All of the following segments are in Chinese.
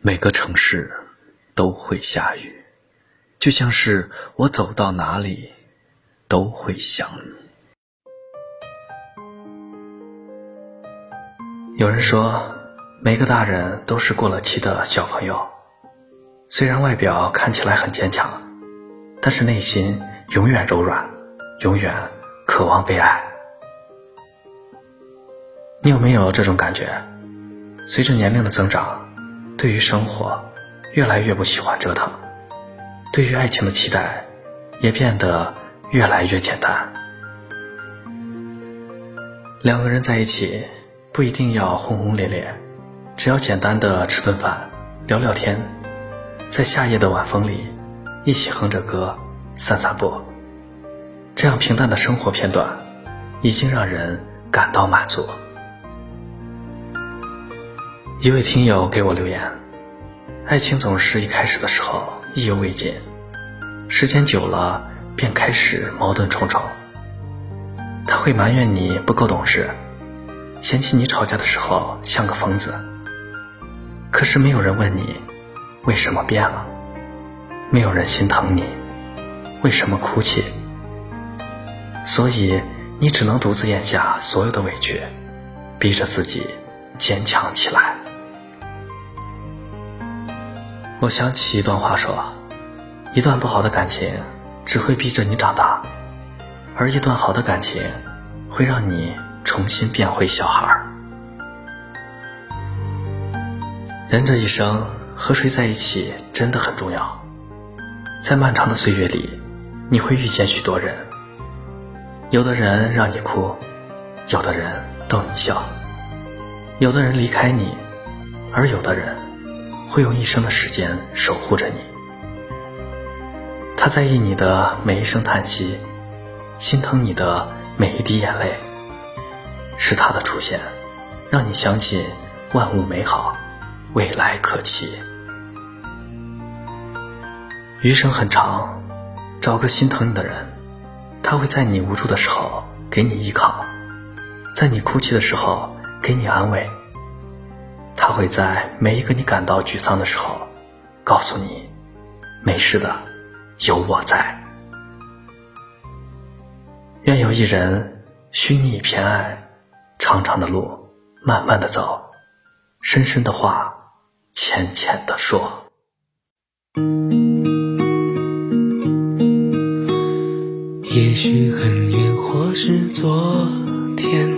每个城市都会下雨，就像是我走到哪里都会想你。有人说，每个大人都是过了期的小朋友，虽然外表看起来很坚强，但是内心永远柔软，永远渴望被爱。你有没有这种感觉？随着年龄的增长。对于生活，越来越不喜欢折腾；对于爱情的期待，也变得越来越简单。两个人在一起，不一定要轰轰烈烈，只要简单的吃顿饭、聊聊天，在夏夜的晚风里，一起哼着歌、散散步。这样平淡的生活片段，已经让人感到满足。一位听友给我留言：“爱情总是一开始的时候意犹未尽，时间久了便开始矛盾重重。他会埋怨你不够懂事，嫌弃你吵架的时候像个疯子。可是没有人问你为什么变了，没有人心疼你为什么哭泣，所以你只能独自咽下所有的委屈，逼着自己坚强起来。”我想起一段话说：一段不好的感情只会逼着你长大，而一段好的感情会让你重新变回小孩儿。人这一生和谁在一起真的很重要，在漫长的岁月里，你会遇见许多人，有的人让你哭，有的人逗你笑，有的人离开你，而有的人。会用一生的时间守护着你，他在意你的每一声叹息，心疼你的每一滴眼泪。是他的出现，让你相信万物美好，未来可期。余生很长，找个心疼你的人，他会在你无助的时候给你依靠，在你哭泣的时候给你安慰。他会在每一个你感到沮丧的时候，告诉你，没事的，有我在。愿有一人，许你一片爱，长长的路，慢慢的走，深深的话，浅浅的说。也许很远，或是昨天，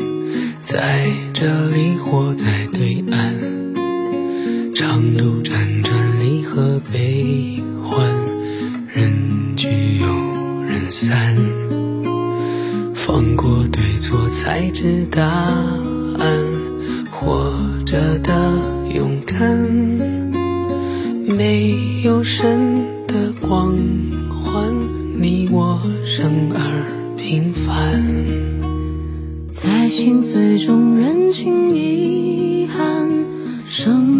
在这里或在对路辗转，离合悲欢，人聚又人散。放过对错，才知答案。活着的勇敢，没有神的光环，你我生而平凡，在心碎中认清遗憾，生。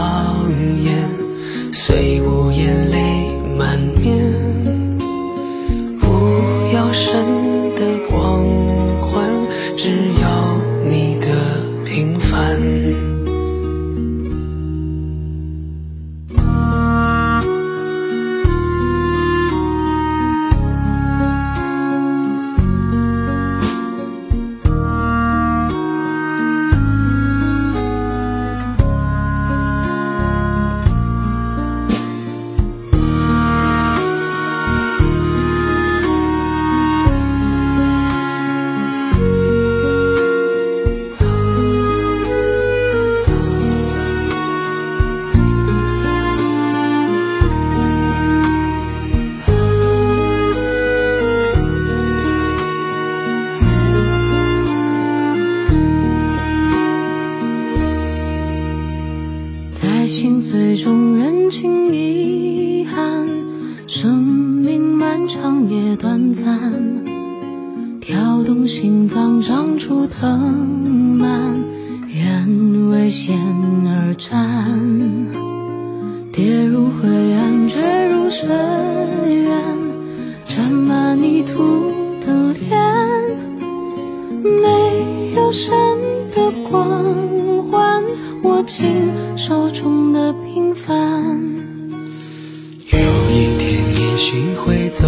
动心脏长出藤蔓，愿为险而战，跌入灰暗，坠入深渊，沾满泥土的脸，没有神的光环，握紧手中的平凡。有一天也许会走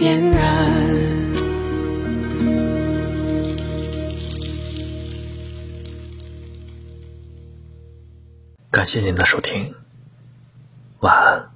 点燃。感谢您的收听，晚安。